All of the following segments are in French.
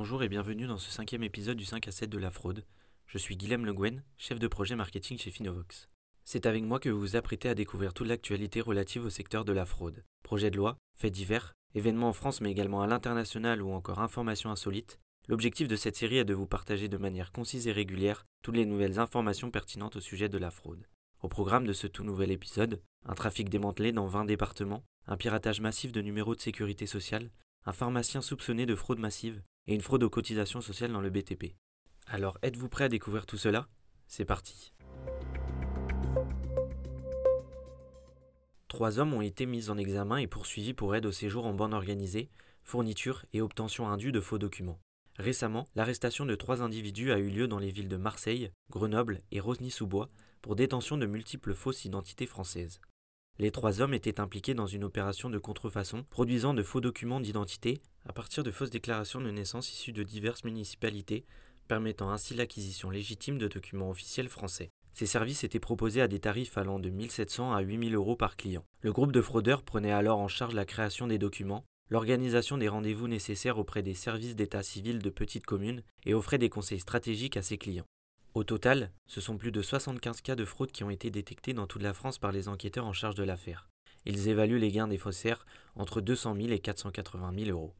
Bonjour et bienvenue dans ce cinquième épisode du 5 à 7 de la fraude. Je suis Guilhem Le Guen, chef de projet marketing chez Finovox. C'est avec moi que vous vous apprêtez à découvrir toute l'actualité relative au secteur de la fraude. Projets de loi, faits divers, événements en France mais également à l'international ou encore informations insolites. L'objectif de cette série est de vous partager de manière concise et régulière toutes les nouvelles informations pertinentes au sujet de la fraude. Au programme de ce tout nouvel épisode, un trafic démantelé dans 20 départements, un piratage massif de numéros de sécurité sociale, un pharmacien soupçonné de fraude massive et une fraude aux cotisations sociales dans le BTP. Alors êtes-vous prêt à découvrir tout cela? C'est parti. Trois hommes ont été mis en examen et poursuivis pour aide au séjour en bande organisée, fourniture et obtention indue de faux documents. Récemment, l'arrestation de trois individus a eu lieu dans les villes de Marseille, Grenoble et Rosny-sous-Bois pour détention de multiples fausses identités françaises. Les trois hommes étaient impliqués dans une opération de contrefaçon, produisant de faux documents d'identité à partir de fausses déclarations de naissance issues de diverses municipalités, permettant ainsi l'acquisition légitime de documents officiels français. Ces services étaient proposés à des tarifs allant de 1700 à 8000 euros par client. Le groupe de fraudeurs prenait alors en charge la création des documents, l'organisation des rendez-vous nécessaires auprès des services d'état civil de petites communes et offrait des conseils stratégiques à ses clients. Au total, ce sont plus de 75 cas de fraude qui ont été détectés dans toute la France par les enquêteurs en charge de l'affaire. Ils évaluent les gains des faussaires entre 200 000 et 480 000 euros.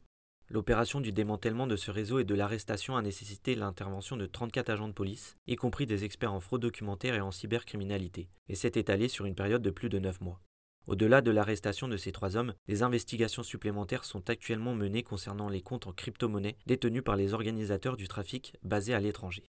L'opération du démantèlement de ce réseau et de l'arrestation a nécessité l'intervention de 34 agents de police, y compris des experts en fraude documentaire et en cybercriminalité, et s'est étalé sur une période de plus de 9 mois. Au-delà de l'arrestation de ces trois hommes, des investigations supplémentaires sont actuellement menées concernant les comptes en crypto-monnaie détenus par les organisateurs du trafic basés à l'étranger.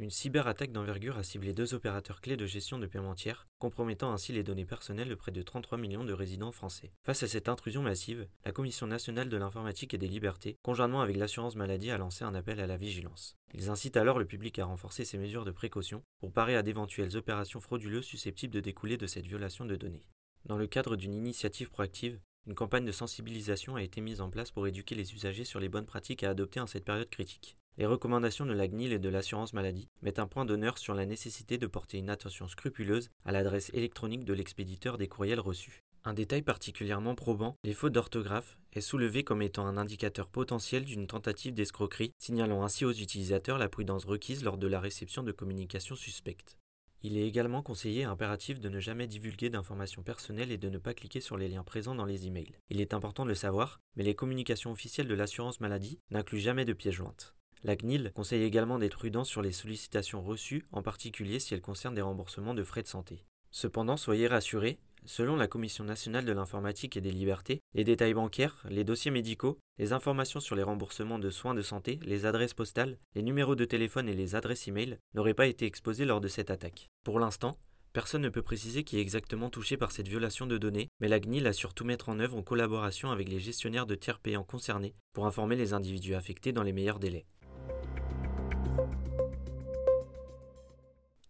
Une cyberattaque d'envergure a ciblé deux opérateurs clés de gestion de paiement tiers, compromettant ainsi les données personnelles de près de 33 millions de résidents français. Face à cette intrusion massive, la Commission nationale de l'informatique et des libertés, conjointement avec l'assurance maladie, a lancé un appel à la vigilance. Ils incitent alors le public à renforcer ses mesures de précaution pour parer à d'éventuelles opérations frauduleuses susceptibles de découler de cette violation de données. Dans le cadre d'une initiative proactive, une campagne de sensibilisation a été mise en place pour éduquer les usagers sur les bonnes pratiques à adopter en cette période critique. Les recommandations de la CNIL et de l'assurance maladie mettent un point d'honneur sur la nécessité de porter une attention scrupuleuse à l'adresse électronique de l'expéditeur des courriels reçus. Un détail particulièrement probant, les fautes d'orthographe, est soulevé comme étant un indicateur potentiel d'une tentative d'escroquerie, signalant ainsi aux utilisateurs la prudence requise lors de la réception de communications suspectes. Il est également conseillé et impératif de ne jamais divulguer d'informations personnelles et de ne pas cliquer sur les liens présents dans les emails. Il est important de le savoir, mais les communications officielles de l'assurance maladie n'incluent jamais de pièces jointes. La CNIL conseille également d'être prudent sur les sollicitations reçues, en particulier si elles concernent des remboursements de frais de santé. Cependant, soyez rassurés, selon la Commission nationale de l'informatique et des libertés, les détails bancaires, les dossiers médicaux, les informations sur les remboursements de soins de santé, les adresses postales, les numéros de téléphone et les adresses e-mail n'auraient pas été exposés lors de cette attaque. Pour l'instant, Personne ne peut préciser qui est exactement touché par cette violation de données, mais la CNIL a surtout mettre en œuvre en collaboration avec les gestionnaires de tiers payants concernés pour informer les individus affectés dans les meilleurs délais.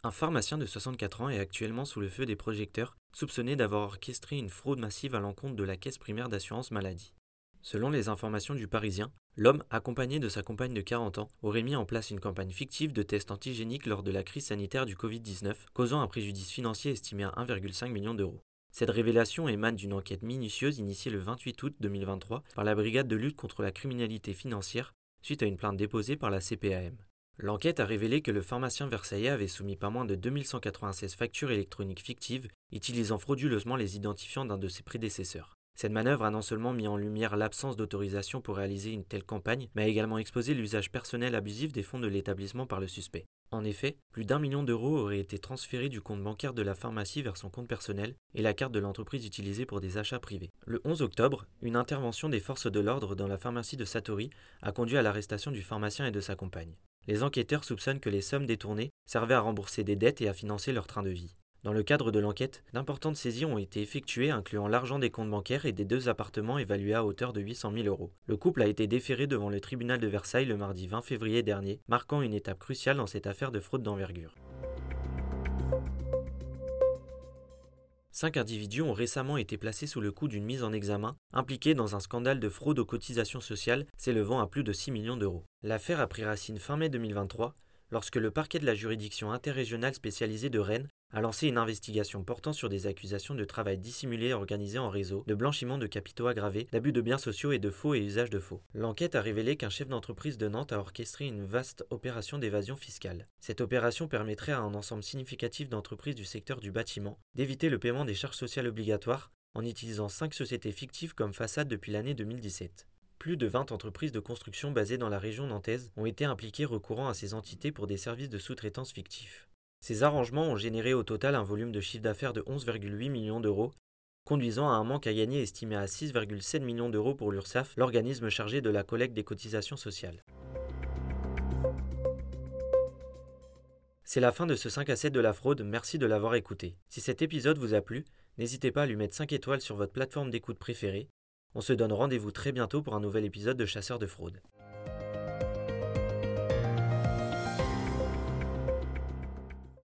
Un pharmacien de 64 ans est actuellement sous le feu des projecteurs, soupçonné d'avoir orchestré une fraude massive à l'encontre de la caisse primaire d'assurance maladie. Selon les informations du Parisien, l'homme, accompagné de sa compagne de 40 ans, aurait mis en place une campagne fictive de tests antigéniques lors de la crise sanitaire du Covid-19, causant un préjudice financier estimé à 1,5 million d'euros. Cette révélation émane d'une enquête minutieuse initiée le 28 août 2023 par la Brigade de lutte contre la criminalité financière suite à une plainte déposée par la CPAM. L'enquête a révélé que le pharmacien versaillais avait soumis pas moins de 2196 factures électroniques fictives, utilisant frauduleusement les identifiants d'un de ses prédécesseurs. Cette manœuvre a non seulement mis en lumière l'absence d'autorisation pour réaliser une telle campagne, mais a également exposé l'usage personnel abusif des fonds de l'établissement par le suspect. En effet, plus d'un million d'euros auraient été transférés du compte bancaire de la pharmacie vers son compte personnel et la carte de l'entreprise utilisée pour des achats privés. Le 11 octobre, une intervention des forces de l'ordre dans la pharmacie de Satori a conduit à l'arrestation du pharmacien et de sa compagne les enquêteurs soupçonnent que les sommes détournées servaient à rembourser des dettes et à financer leur train de vie. Dans le cadre de l'enquête, d'importantes saisies ont été effectuées incluant l'argent des comptes bancaires et des deux appartements évalués à hauteur de 800 000 euros. Le couple a été déféré devant le tribunal de Versailles le mardi 20 février dernier, marquant une étape cruciale dans cette affaire de fraude d'envergure. Cinq individus ont récemment été placés sous le coup d'une mise en examen, impliqués dans un scandale de fraude aux cotisations sociales s'élevant à plus de 6 millions d'euros. L'affaire a pris racine fin mai 2023, lorsque le parquet de la juridiction interrégionale spécialisée de Rennes a lancé une investigation portant sur des accusations de travail dissimulé organisé en réseau, de blanchiment de capitaux aggravés, d'abus de biens sociaux et de faux et usage de faux. L'enquête a révélé qu'un chef d'entreprise de Nantes a orchestré une vaste opération d'évasion fiscale. Cette opération permettrait à un ensemble significatif d'entreprises du secteur du bâtiment d'éviter le paiement des charges sociales obligatoires en utilisant cinq sociétés fictives comme façade depuis l'année 2017. Plus de 20 entreprises de construction basées dans la région nantaise ont été impliquées recourant à ces entités pour des services de sous-traitance fictifs. Ces arrangements ont généré au total un volume de chiffre d'affaires de 11,8 millions d'euros, conduisant à un manque à gagner estimé à 6,7 millions d'euros pour l'URSSAF, l'organisme chargé de la collecte des cotisations sociales. C'est la fin de ce 5 à 7 de la fraude, merci de l'avoir écouté. Si cet épisode vous a plu, n'hésitez pas à lui mettre 5 étoiles sur votre plateforme d'écoute préférée. On se donne rendez-vous très bientôt pour un nouvel épisode de Chasseurs de fraude.